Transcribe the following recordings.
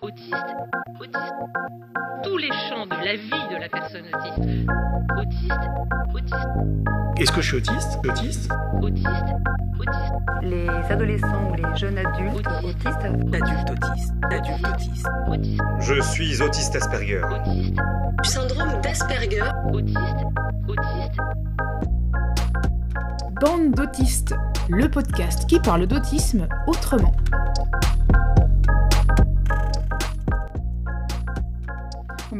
autiste, autiste. Tous les champs de la vie de la personne autiste. Autiste, autiste, Est-ce que je suis autiste Autiste autiste, autiste. les adolescents ou les jeunes adultes Autiste. autistes Adulte autiste, adulte autiste. Autiste, Je suis autiste Asperger. autiste, Syndrome d'Asperger. autiste, autiste. Bande d'autistes, le podcast qui parle d'autisme autrement.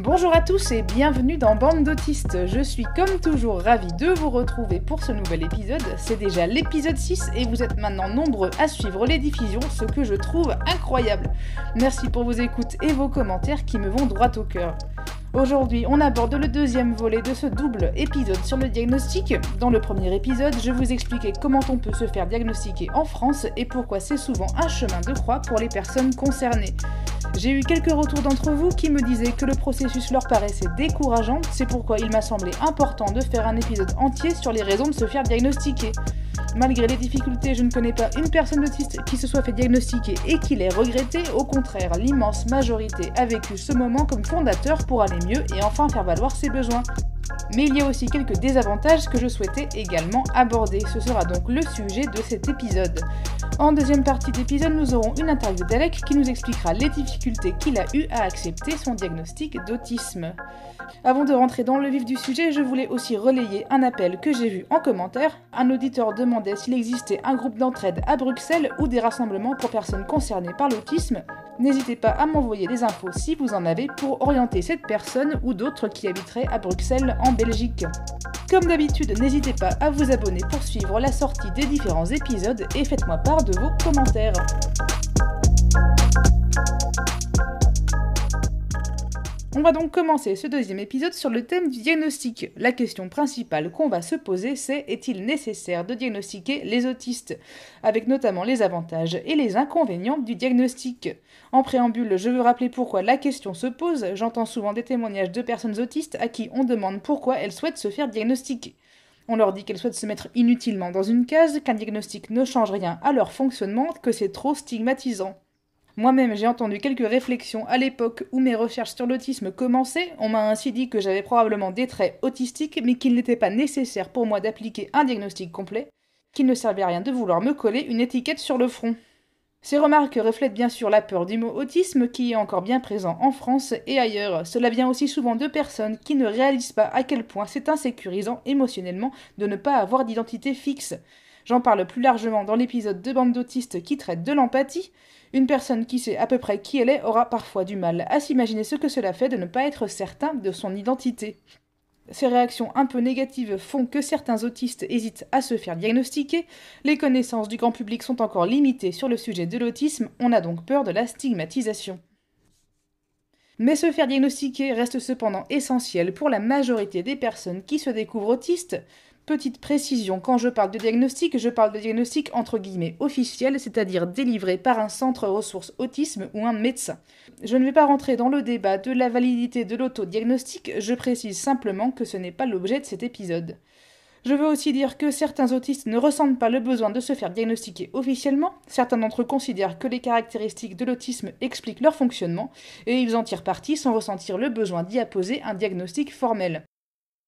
Bonjour à tous et bienvenue dans Bande d'autistes. Je suis comme toujours ravie de vous retrouver pour ce nouvel épisode. C'est déjà l'épisode 6 et vous êtes maintenant nombreux à suivre les diffusions, ce que je trouve incroyable. Merci pour vos écoutes et vos commentaires qui me vont droit au cœur. Aujourd'hui, on aborde le deuxième volet de ce double épisode sur le diagnostic. Dans le premier épisode, je vous expliquais comment on peut se faire diagnostiquer en France et pourquoi c'est souvent un chemin de croix pour les personnes concernées. J'ai eu quelques retours d'entre vous qui me disaient que le processus leur paraissait décourageant, c'est pourquoi il m'a semblé important de faire un épisode entier sur les raisons de se faire diagnostiquer. Malgré les difficultés, je ne connais pas une personne autiste qui se soit fait diagnostiquer et qui l'ait regretté. Au contraire, l'immense majorité a vécu ce moment comme fondateur pour aller mieux et enfin faire valoir ses besoins. Mais il y a aussi quelques désavantages que je souhaitais également aborder. Ce sera donc le sujet de cet épisode. En deuxième partie d'épisode, nous aurons une interview d'Alec qui nous expliquera les difficultés qu'il a eues à accepter son diagnostic d'autisme. Avant de rentrer dans le vif du sujet, je voulais aussi relayer un appel que j'ai vu en commentaire. Un auditeur demandait s'il existait un groupe d'entraide à Bruxelles ou des rassemblements pour personnes concernées par l'autisme. N'hésitez pas à m'envoyer des infos si vous en avez pour orienter cette personne ou d'autres qui habiteraient à Bruxelles en Belgique. Comme d'habitude, n'hésitez pas à vous abonner pour suivre la sortie des différents épisodes et faites-moi part de vos commentaires. On va donc commencer ce deuxième épisode sur le thème du diagnostic. La question principale qu'on va se poser, c'est est-il nécessaire de diagnostiquer les autistes? Avec notamment les avantages et les inconvénients du diagnostic. En préambule, je veux rappeler pourquoi la question se pose. J'entends souvent des témoignages de personnes autistes à qui on demande pourquoi elles souhaitent se faire diagnostiquer. On leur dit qu'elles souhaitent se mettre inutilement dans une case, qu'un diagnostic ne change rien à leur fonctionnement, que c'est trop stigmatisant. Moi-même, j'ai entendu quelques réflexions à l'époque où mes recherches sur l'autisme commençaient. On m'a ainsi dit que j'avais probablement des traits autistiques, mais qu'il n'était pas nécessaire pour moi d'appliquer un diagnostic complet, qu'il ne servait à rien de vouloir me coller une étiquette sur le front. Ces remarques reflètent bien sûr la peur du mot autisme qui est encore bien présent en France et ailleurs. Cela vient aussi souvent de personnes qui ne réalisent pas à quel point c'est insécurisant émotionnellement de ne pas avoir d'identité fixe. J'en parle plus largement dans l'épisode de bande d'autistes qui traite de l'empathie. Une personne qui sait à peu près qui elle est aura parfois du mal à s'imaginer ce que cela fait de ne pas être certain de son identité. Ces réactions un peu négatives font que certains autistes hésitent à se faire diagnostiquer, les connaissances du grand public sont encore limitées sur le sujet de l'autisme, on a donc peur de la stigmatisation. Mais se faire diagnostiquer reste cependant essentiel pour la majorité des personnes qui se découvrent autistes. Petite précision, quand je parle de diagnostic, je parle de diagnostic entre guillemets officiel, c'est-à-dire délivré par un centre ressources autisme ou un médecin. Je ne vais pas rentrer dans le débat de la validité de l'autodiagnostic, je précise simplement que ce n'est pas l'objet de cet épisode. Je veux aussi dire que certains autistes ne ressentent pas le besoin de se faire diagnostiquer officiellement, certains d'entre eux considèrent que les caractéristiques de l'autisme expliquent leur fonctionnement, et ils en tirent parti sans ressentir le besoin d'y apposer un diagnostic formel.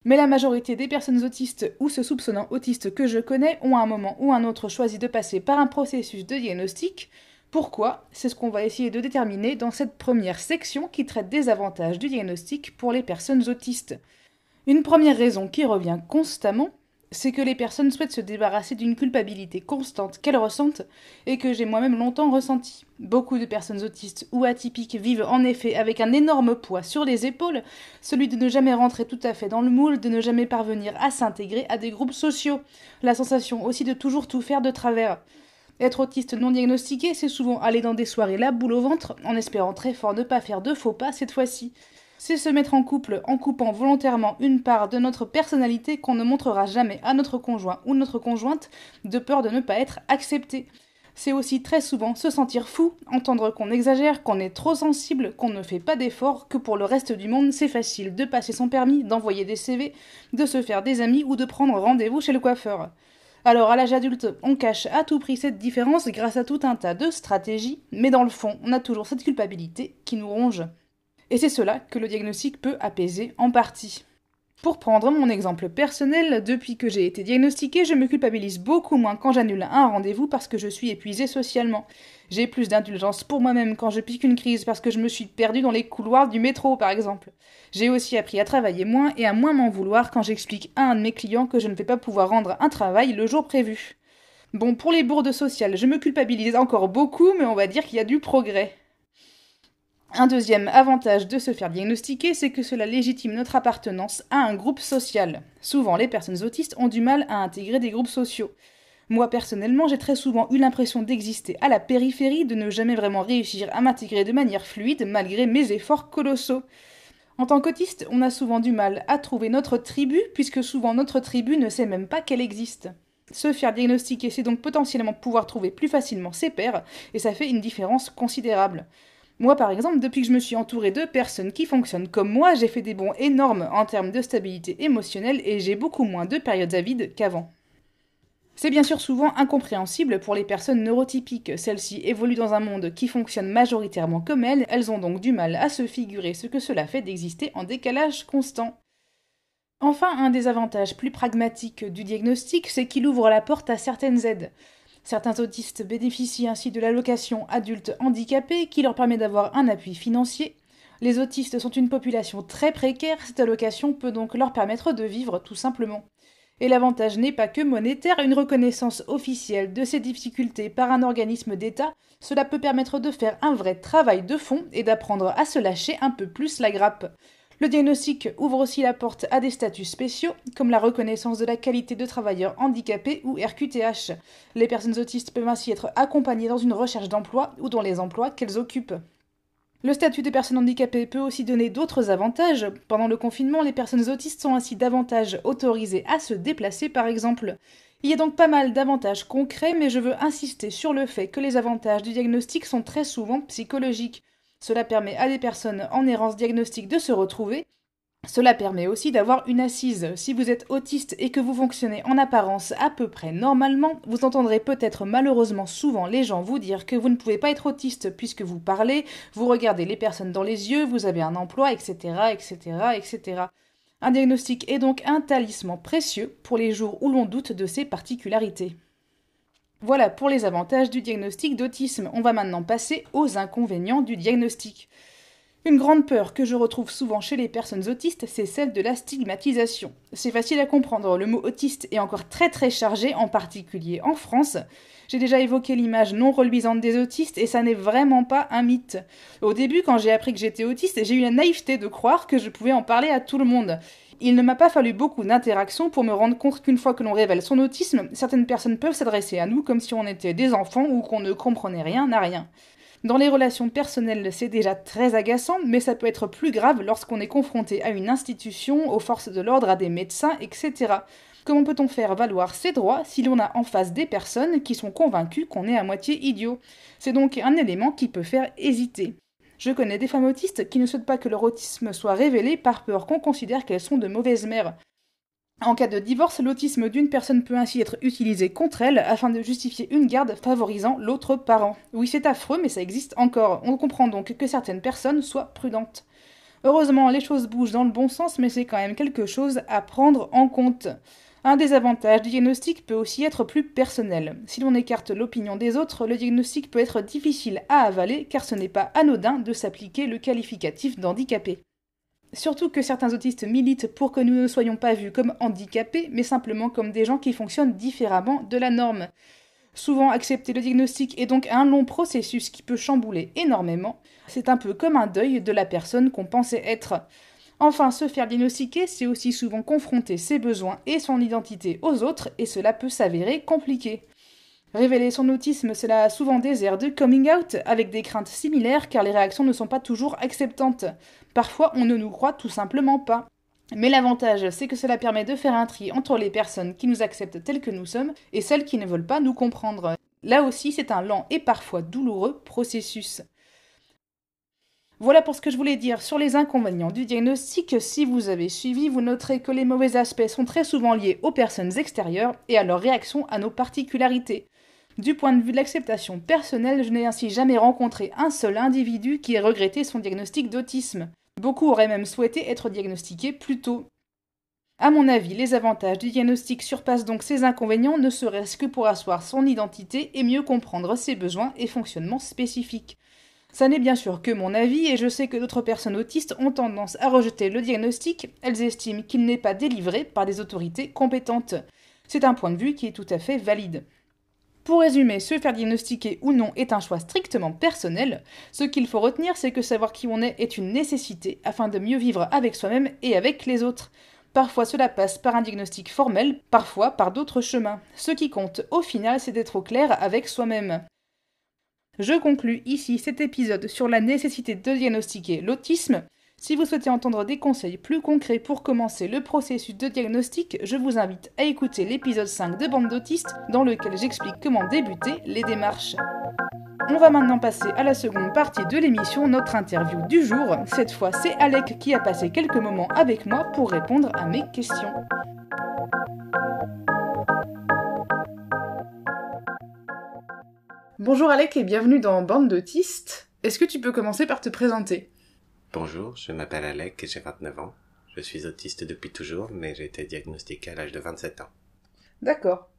Mais la majorité des personnes autistes ou se soupçonnant autistes que je connais ont à un moment ou un autre choisi de passer par un processus de diagnostic. Pourquoi? C'est ce qu'on va essayer de déterminer dans cette première section qui traite des avantages du diagnostic pour les personnes autistes. Une première raison qui revient constamment, c'est que les personnes souhaitent se débarrasser d'une culpabilité constante qu'elles ressentent et que j'ai moi-même longtemps ressenti. Beaucoup de personnes autistes ou atypiques vivent en effet avec un énorme poids sur les épaules, celui de ne jamais rentrer tout à fait dans le moule, de ne jamais parvenir à s'intégrer à des groupes sociaux, la sensation aussi de toujours tout faire de travers. Être autiste non diagnostiqué, c'est souvent aller dans des soirées la boule au ventre, en espérant très fort ne pas faire de faux pas cette fois-ci c'est se mettre en couple en coupant volontairement une part de notre personnalité qu'on ne montrera jamais à notre conjoint ou notre conjointe de peur de ne pas être accepté. C'est aussi très souvent se sentir fou, entendre qu'on exagère, qu'on est trop sensible, qu'on ne fait pas d'efforts, que pour le reste du monde c'est facile de passer son permis, d'envoyer des CV, de se faire des amis ou de prendre rendez-vous chez le coiffeur. Alors à l'âge adulte, on cache à tout prix cette différence grâce à tout un tas de stratégies, mais dans le fond, on a toujours cette culpabilité qui nous ronge. Et c'est cela que le diagnostic peut apaiser en partie. Pour prendre mon exemple personnel, depuis que j'ai été diagnostiquée, je me culpabilise beaucoup moins quand j'annule un rendez-vous parce que je suis épuisée socialement. J'ai plus d'indulgence pour moi-même quand je pique une crise parce que je me suis perdue dans les couloirs du métro, par exemple. J'ai aussi appris à travailler moins et à moins m'en vouloir quand j'explique à un de mes clients que je ne vais pas pouvoir rendre un travail le jour prévu. Bon, pour les bourdes sociales, je me culpabilise encore beaucoup, mais on va dire qu'il y a du progrès. Un deuxième avantage de se faire diagnostiquer, c'est que cela légitime notre appartenance à un groupe social. Souvent, les personnes autistes ont du mal à intégrer des groupes sociaux. Moi, personnellement, j'ai très souvent eu l'impression d'exister à la périphérie, de ne jamais vraiment réussir à m'intégrer de manière fluide, malgré mes efforts colossaux. En tant qu'autiste, on a souvent du mal à trouver notre tribu, puisque souvent notre tribu ne sait même pas qu'elle existe. Se faire diagnostiquer, c'est donc potentiellement pouvoir trouver plus facilement ses pairs, et ça fait une différence considérable. Moi, par exemple, depuis que je me suis entourée de personnes qui fonctionnent comme moi, j'ai fait des bons énormes en termes de stabilité émotionnelle et j'ai beaucoup moins de périodes à vide qu'avant. C'est bien sûr souvent incompréhensible pour les personnes neurotypiques. Celles-ci évoluent dans un monde qui fonctionne majoritairement comme elles, elles ont donc du mal à se figurer ce que cela fait d'exister en décalage constant. Enfin, un des avantages plus pragmatiques du diagnostic, c'est qu'il ouvre la porte à certaines aides. Certains autistes bénéficient ainsi de l'allocation adulte handicapé qui leur permet d'avoir un appui financier. Les autistes sont une population très précaire, cette allocation peut donc leur permettre de vivre tout simplement. Et l'avantage n'est pas que monétaire, une reconnaissance officielle de ces difficultés par un organisme d'État, cela peut permettre de faire un vrai travail de fond et d'apprendre à se lâcher un peu plus la grappe. Le diagnostic ouvre aussi la porte à des statuts spéciaux, comme la reconnaissance de la qualité de travailleur handicapé ou RQTH. Les personnes autistes peuvent ainsi être accompagnées dans une recherche d'emploi ou dans les emplois qu'elles occupent. Le statut des personnes handicapées peut aussi donner d'autres avantages. Pendant le confinement, les personnes autistes sont ainsi davantage autorisées à se déplacer, par exemple. Il y a donc pas mal d'avantages concrets, mais je veux insister sur le fait que les avantages du diagnostic sont très souvent psychologiques. Cela permet à des personnes en errance diagnostique de se retrouver. Cela permet aussi d'avoir une assise. Si vous êtes autiste et que vous fonctionnez en apparence à peu près normalement, vous entendrez peut-être malheureusement souvent les gens vous dire que vous ne pouvez pas être autiste puisque vous parlez, vous regardez les personnes dans les yeux, vous avez un emploi, etc., etc., etc. Un diagnostic est donc un talisman précieux pour les jours où l'on doute de ses particularités. Voilà pour les avantages du diagnostic d'autisme. On va maintenant passer aux inconvénients du diagnostic. Une grande peur que je retrouve souvent chez les personnes autistes, c'est celle de la stigmatisation. C'est facile à comprendre, le mot autiste est encore très très chargé, en particulier en France. J'ai déjà évoqué l'image non reluisante des autistes et ça n'est vraiment pas un mythe. Au début, quand j'ai appris que j'étais autiste, j'ai eu la naïveté de croire que je pouvais en parler à tout le monde. Il ne m'a pas fallu beaucoup d'interactions pour me rendre compte qu'une fois que l'on révèle son autisme, certaines personnes peuvent s'adresser à nous comme si on était des enfants ou qu'on ne comprenait rien à rien. Dans les relations personnelles, c'est déjà très agaçant, mais ça peut être plus grave lorsqu'on est confronté à une institution, aux forces de l'ordre, à des médecins, etc. Comment peut-on faire valoir ses droits si l'on a en face des personnes qui sont convaincues qu'on est à moitié idiot? C'est donc un élément qui peut faire hésiter. Je connais des femmes autistes qui ne souhaitent pas que leur autisme soit révélé par peur qu'on considère qu'elles sont de mauvaises mères. En cas de divorce, l'autisme d'une personne peut ainsi être utilisé contre elle afin de justifier une garde favorisant l'autre parent. Oui, c'est affreux, mais ça existe encore. On comprend donc que certaines personnes soient prudentes. Heureusement, les choses bougent dans le bon sens, mais c'est quand même quelque chose à prendre en compte. Un des avantages du diagnostic peut aussi être plus personnel. Si l'on écarte l'opinion des autres, le diagnostic peut être difficile à avaler car ce n'est pas anodin de s'appliquer le qualificatif d'handicapé. Surtout que certains autistes militent pour que nous ne soyons pas vus comme handicapés, mais simplement comme des gens qui fonctionnent différemment de la norme. Souvent, accepter le diagnostic est donc un long processus qui peut chambouler énormément. C'est un peu comme un deuil de la personne qu'on pensait être. Enfin, se faire diagnostiquer, c'est aussi souvent confronter ses besoins et son identité aux autres, et cela peut s'avérer compliqué. Révéler son autisme, cela a souvent des airs de coming out, avec des craintes similaires car les réactions ne sont pas toujours acceptantes. Parfois, on ne nous croit tout simplement pas. Mais l'avantage, c'est que cela permet de faire un tri entre les personnes qui nous acceptent telles que nous sommes et celles qui ne veulent pas nous comprendre. Là aussi, c'est un lent et parfois douloureux processus. Voilà pour ce que je voulais dire sur les inconvénients du diagnostic. Si vous avez suivi, vous noterez que les mauvais aspects sont très souvent liés aux personnes extérieures et à leur réaction à nos particularités. Du point de vue de l'acceptation personnelle, je n'ai ainsi jamais rencontré un seul individu qui ait regretté son diagnostic d'autisme. Beaucoup auraient même souhaité être diagnostiqués plus tôt. À mon avis, les avantages du diagnostic surpassent donc ses inconvénients, ne serait-ce que pour asseoir son identité et mieux comprendre ses besoins et fonctionnements spécifiques. Ça n'est bien sûr que mon avis, et je sais que d'autres personnes autistes ont tendance à rejeter le diagnostic, elles estiment qu'il n'est pas délivré par des autorités compétentes. C'est un point de vue qui est tout à fait valide. Pour résumer, se faire diagnostiquer ou non est un choix strictement personnel. Ce qu'il faut retenir, c'est que savoir qui on est est une nécessité afin de mieux vivre avec soi-même et avec les autres. Parfois cela passe par un diagnostic formel, parfois par d'autres chemins. Ce qui compte au final, c'est d'être au clair avec soi-même. Je conclus ici cet épisode sur la nécessité de diagnostiquer l'autisme. Si vous souhaitez entendre des conseils plus concrets pour commencer le processus de diagnostic, je vous invite à écouter l'épisode 5 de Bande d'autistes dans lequel j'explique comment débuter les démarches. On va maintenant passer à la seconde partie de l'émission, notre interview du jour. Cette fois, c'est Alec qui a passé quelques moments avec moi pour répondre à mes questions. Bonjour Alec et bienvenue dans Bande d'autistes. Est-ce que tu peux commencer par te présenter? Bonjour, je m'appelle Alec et j'ai 29 ans. Je suis autiste depuis toujours, mais j'ai été diagnostiqué à l'âge de 27 ans. D'accord.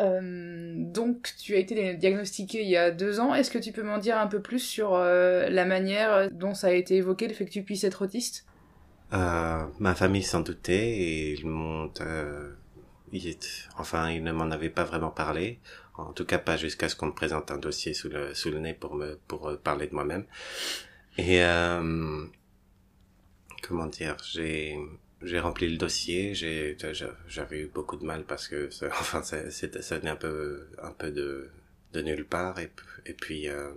Euh, donc tu as été diagnostiqué il y a deux ans. Est-ce que tu peux m'en dire un peu plus sur euh, la manière dont ça a été évoqué, le fait que tu puisses être autiste? Euh, Ma famille s'en doutait et ils m'ont... Enfin, ils ne m'en avaient pas vraiment parlé. En tout cas, pas jusqu'à ce qu'on me présente un dossier sous le, sous le nez pour me, pour euh, parler de moi-même. Et, euh, comment dire, j'ai, j'ai rempli le dossier, j'ai, j'avais eu beaucoup de mal parce que, ça, enfin, ça, ça venait un peu, un peu de, de nulle part. Et, puis, euh,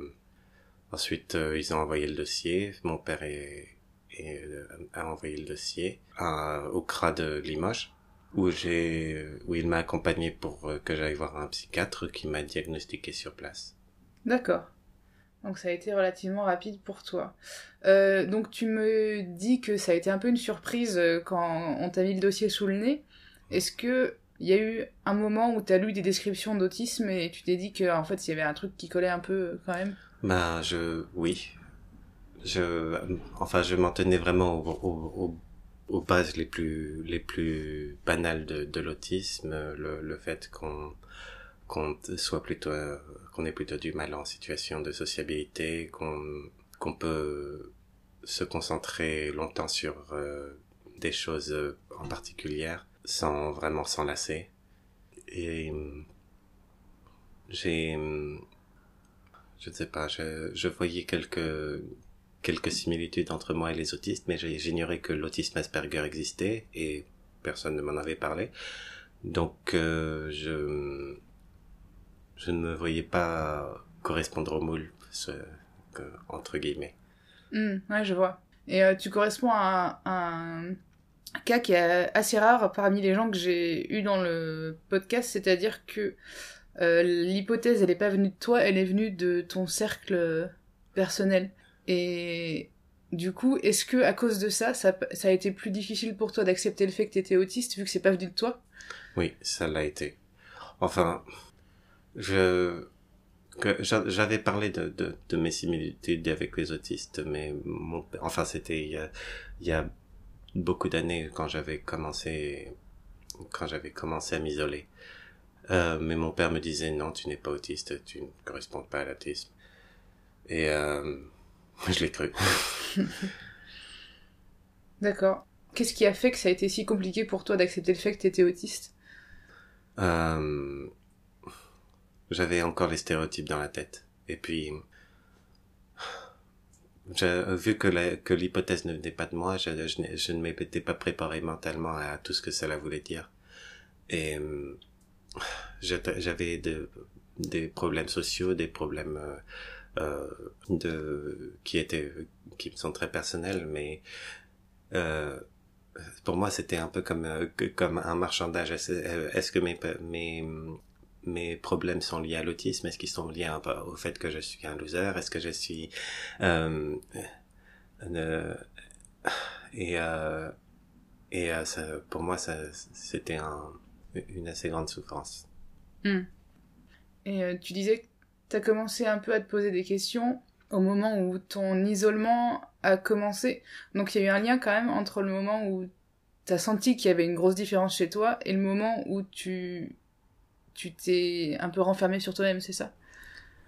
ensuite, euh, ils ont envoyé le dossier. Mon père est, est a envoyé le dossier à, au CRA de Limoges où j'ai où il m'a accompagné pour euh, que j'aille voir un psychiatre qui m'a diagnostiqué sur place. D'accord. Donc ça a été relativement rapide pour toi. Euh, donc tu me dis que ça a été un peu une surprise euh, quand on t'a mis le dossier sous le nez. Est-ce que il y a eu un moment où tu as lu des descriptions d'autisme et tu t'es dit que en fait il y avait un truc qui collait un peu quand même? Bah je oui. Je enfin je m'en tenais vraiment au, au, aux bases les plus les plus banales de, de l'autisme, le, le fait qu'on qu'on soit plutôt qu'on ait plutôt du mal en situation de sociabilité, qu'on qu'on peut se concentrer longtemps sur euh, des choses en particulier sans vraiment s'enlacer. Et j'ai je ne sais pas, je, je voyais quelques quelques similitudes entre moi et les autistes, mais j'ignorais que l'autisme Asperger existait et personne ne m'en avait parlé. Donc euh, je ne me voyais pas correspondre au moule, entre guillemets. Mmh, ouais, je vois. Et euh, tu corresponds à un, cas qui est assez rare parmi les gens que j'ai eu dans le podcast, c'est-à-dire que euh, l'hypothèse, elle n'est pas venue de toi, elle est venue de ton cercle personnel. Et du coup, est-ce que à cause de ça, ça, ça a été plus difficile pour toi d'accepter le fait que tu étais autiste vu que c'est pas venu de toi? Oui, ça l'a été. Enfin, je j'avais parlé de, de, de, mes similitudes avec les autistes, mais mon, enfin c'était il y a, il y a beaucoup d'années quand j'avais commencé quand j'avais commencé à m'isoler. Euh, mais mon père me disait non, tu n'es pas autiste, tu ne corresponds pas à l'autisme. Et euh, je l'ai cru. D'accord. Qu'est-ce qui a fait que ça a été si compliqué pour toi d'accepter le fait que tu étais autiste? Euh... J'avais encore les stéréotypes dans la tête. Et puis, vu que l'hypothèse ne venait pas de moi, je, je, ne m'étais pas préparé mentalement à tout ce que cela voulait dire. Et j'avais des problèmes sociaux, des problèmes euh, de qui étaient qui sont très personnels mais euh, pour moi c'était un peu comme euh, comme un marchandage est-ce euh, que mes mes mes problèmes sont liés à l'autisme? Est-ce qu'ils sont liés au fait que je suis un loser? Est-ce que je suis Euh, et euh, et euh, ça, pour moi, ça, c'était un, une assez grande souffrance. Hmm. Et euh, tu disais que tu as commencé un peu à te poser des questions au moment où ton isolement a commencé. Donc il y a eu un lien quand même entre le moment où tu as senti qu'il y avait une grosse différence chez toi et le moment où tu tu t'es un peu renfermé sur toi-même, c'est ça?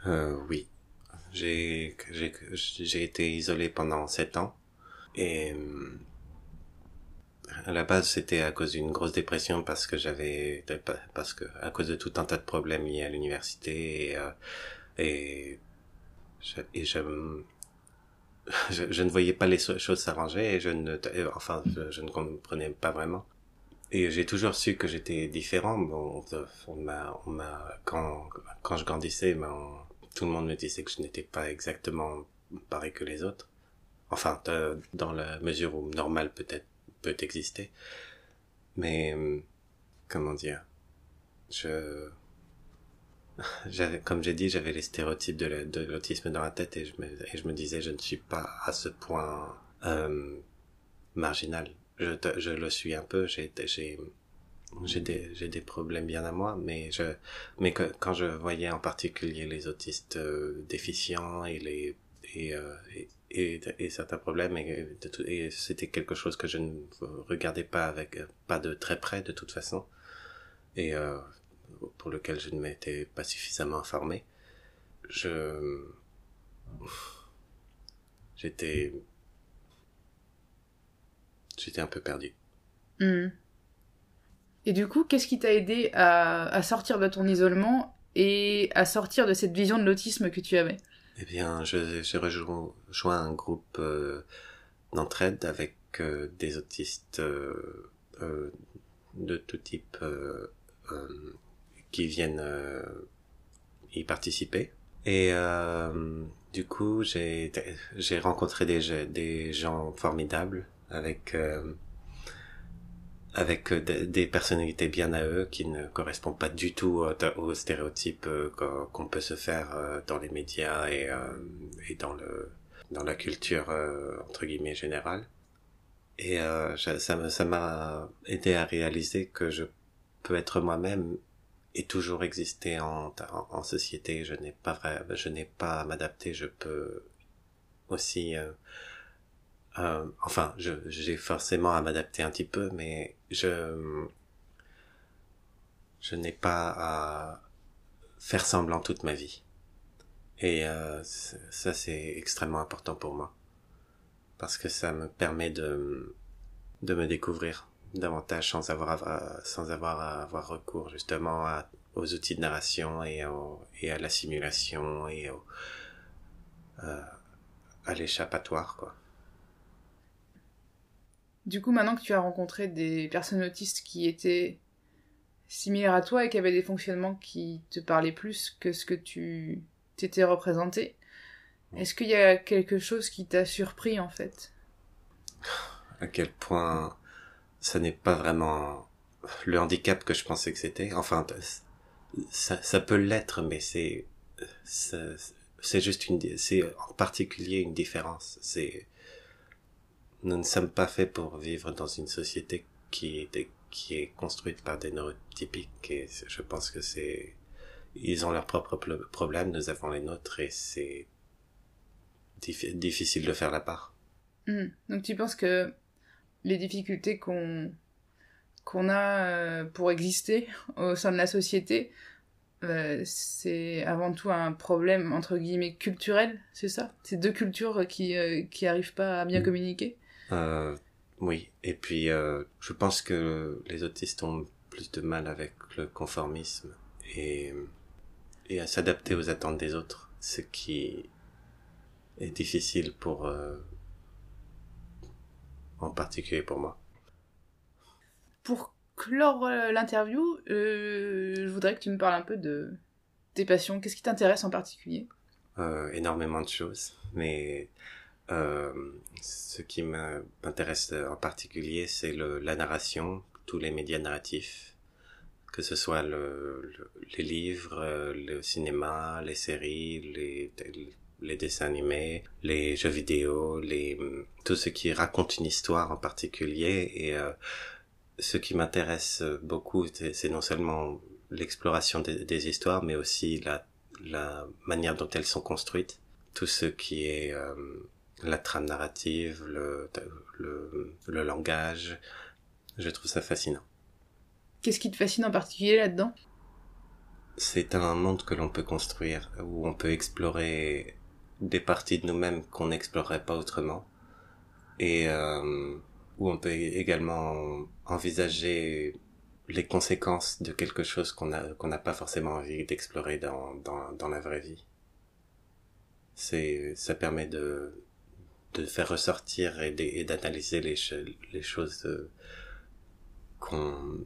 Euh, oui. J'ai, été isolé pendant sept ans. Et euh, à la base, c'était à cause d'une grosse dépression parce que j'avais, parce que à cause de tout un tas de problèmes liés à l'université et, euh, et, je, et je, je, ne voyais pas les choses s'arranger et je ne, enfin, je, ne comprenais pas vraiment. Et j'ai toujours su que j'étais différent. Bon, on m'a, on m'a, quand, quand je grandissais, ben, tout le monde me disait que je n'étais pas exactement pareil que les autres. Enfin, dans la mesure où normal peut-être peut exister. Mais, comment dire, je, j'avais, comme j'ai dit, j'avais les stéréotypes de, la- de l'autisme dans la tête et je me, et je me disais, je ne suis pas à ce point, euh, marginal. Je, je le suis un peu, j'ai, j'ai, j'ai des, j'ai des problèmes bien à moi, mais je, mais quand je voyais en particulier les autistes euh, déficients et les, et, euh, et, certains problèmes, et, c'était quelque chose que je ne regardais pas avec, pas de très près de toute façon, et euh, pour lequel je ne m'étais pas suffisamment informé. Je, j'étais, j'étais un peu perdu. Hmm. Et du coup, qu'est-ce qui t'a aidé à sortir de ton isolement et à sortir de cette vision de l'autisme que tu avais? Eh bien, j'ai rejoint, un groupe euh, d'entraide avec euh, des autistes euh, euh, de tout type qui viennent y participer. Et du coup, j'ai rencontré des, des gens formidables avec avec euh, des, personnalités bien à eux qui ne correspondent pas du tout aux, aux stéréotypes euh, qu'on peut se faire euh, dans les médias et, euh, dans le dans la culture euh, entre guillemets générale. Et euh, ça m'a aidé à réaliser que je peux être moi-même et toujours exister en, société. Je n'ai pas je n'ai pas à m'adapter. Je peux aussi euh, euh, enfin, j'ai forcément à m'adapter un petit peu, mais je, je n'ai pas à faire semblant toute ma vie. Et euh, ça, c'est extrêmement important pour moi. Parce que ça me permet de, de me découvrir davantage sans avoir, à, sans avoir avoir recours justement à, aux outils de narration et à la simulation et au, euh, à l'échappatoire, quoi. Du coup, maintenant que tu as rencontré des personnes autistes qui étaient similaires à toi et qui avaient des fonctionnements qui te parlaient plus que ce que tu t'étais représenté, est-ce qu'il y a quelque chose qui t'a surpris en fait? À quel point ça n'est pas vraiment le handicap que je pensais que c'était. Enfin, ça, ça peut l'être, mais c'est c'est juste une c'est en particulier une différence. C'est nous ne sommes pas faits pour vivre dans une société qui est qui est construite par des neurotypiques et je pense que c'est ils ont leurs propres problèmes, nous avons les nôtres et c'est diffi- difficile de faire la part. Hmm. Donc tu penses que les difficultés qu'on qu'on a euh, pour exister au sein de la société, euh, c'est avant tout un problème entre guillemets culturel, c'est ça? C'est deux cultures qui euh, qui arrivent pas à bien Mm. communiquer? Euh, oui, et puis euh, je pense que les autistes ont plus de mal avec le conformisme et, et à s'adapter aux attentes des autres, ce qui est difficile pour, euh, en particulier pour moi. Pour clore euh, l'interview, euh, je voudrais que tu me parles un peu de tes passions. Qu'est-ce qui t'intéresse en particulier? Euh, énormément de choses, mais euh, ce qui m'intéresse en particulier, c'est la narration, tous les médias narratifs, que ce soit le- les livres, euh, le cinéma, les séries, les, les dessins animés, les jeux vidéo, les tout ce qui raconte une histoire en particulier. Et euh, ce qui m'intéresse beaucoup, c'est non seulement l'exploration des, des, histoires, mais aussi la, la manière dont elles sont construites. Tout ce qui est euh, la trame narrative, le, le, le langage. Je trouve ça fascinant. Qu'est-ce qui te fascine en particulier là-dedans? C'est un monde que l'on peut construire, où on peut explorer des parties de nous-mêmes qu'on n'explorerait pas autrement, et euh, où on peut également envisager les conséquences de quelque chose qu'on a qu'on n'a pas forcément envie d'explorer dans, dans dans la vraie vie. C'est ça permet de de faire ressortir et d'analyser les les choses euh, qu'on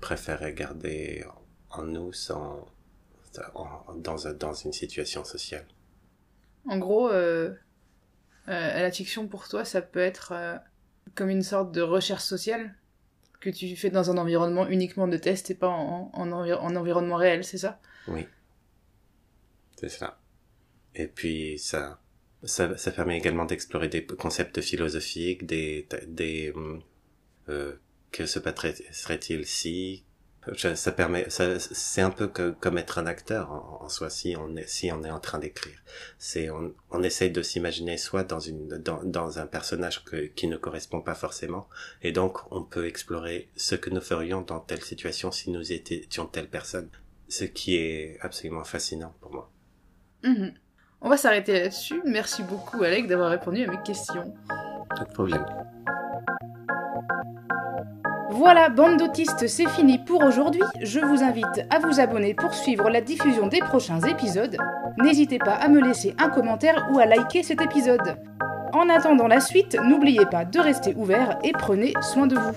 préférait garder en nous sans dans dans une situation sociale. En gros, euh, euh, la fiction pour toi, ça peut être euh, comme une sorte de recherche sociale que tu fais dans un environnement uniquement de test et pas en, en, en environnement réel, c'est ça? Oui. C'est ça. Et puis ça, ça, ça permet également d'explorer des concepts philosophiques, des, des, euh, que se passerait-il si ça permet ça c'est un peu comme être un acteur en, soi si on est si on est en train d'écrire. C'est on, on essaye de s'imaginer soit dans une dans, dans un personnage que, qui ne correspond pas forcément. Et donc on peut explorer ce que nous ferions dans telle situation si nous étions telle personne. Ce qui est absolument fascinant pour moi. Mmh. On va s'arrêter là-dessus merci beaucoup Alec d'avoir répondu à mes questions pas de problème voilà, bande d'autistes, c'est fini pour aujourd'hui. Je vous invite à vous abonner pour suivre la diffusion des prochains épisodes. N'hésitez pas à me laisser un commentaire ou à liker cet épisode. En attendant la suite, n'oubliez pas de rester ouvert et prenez soin de vous.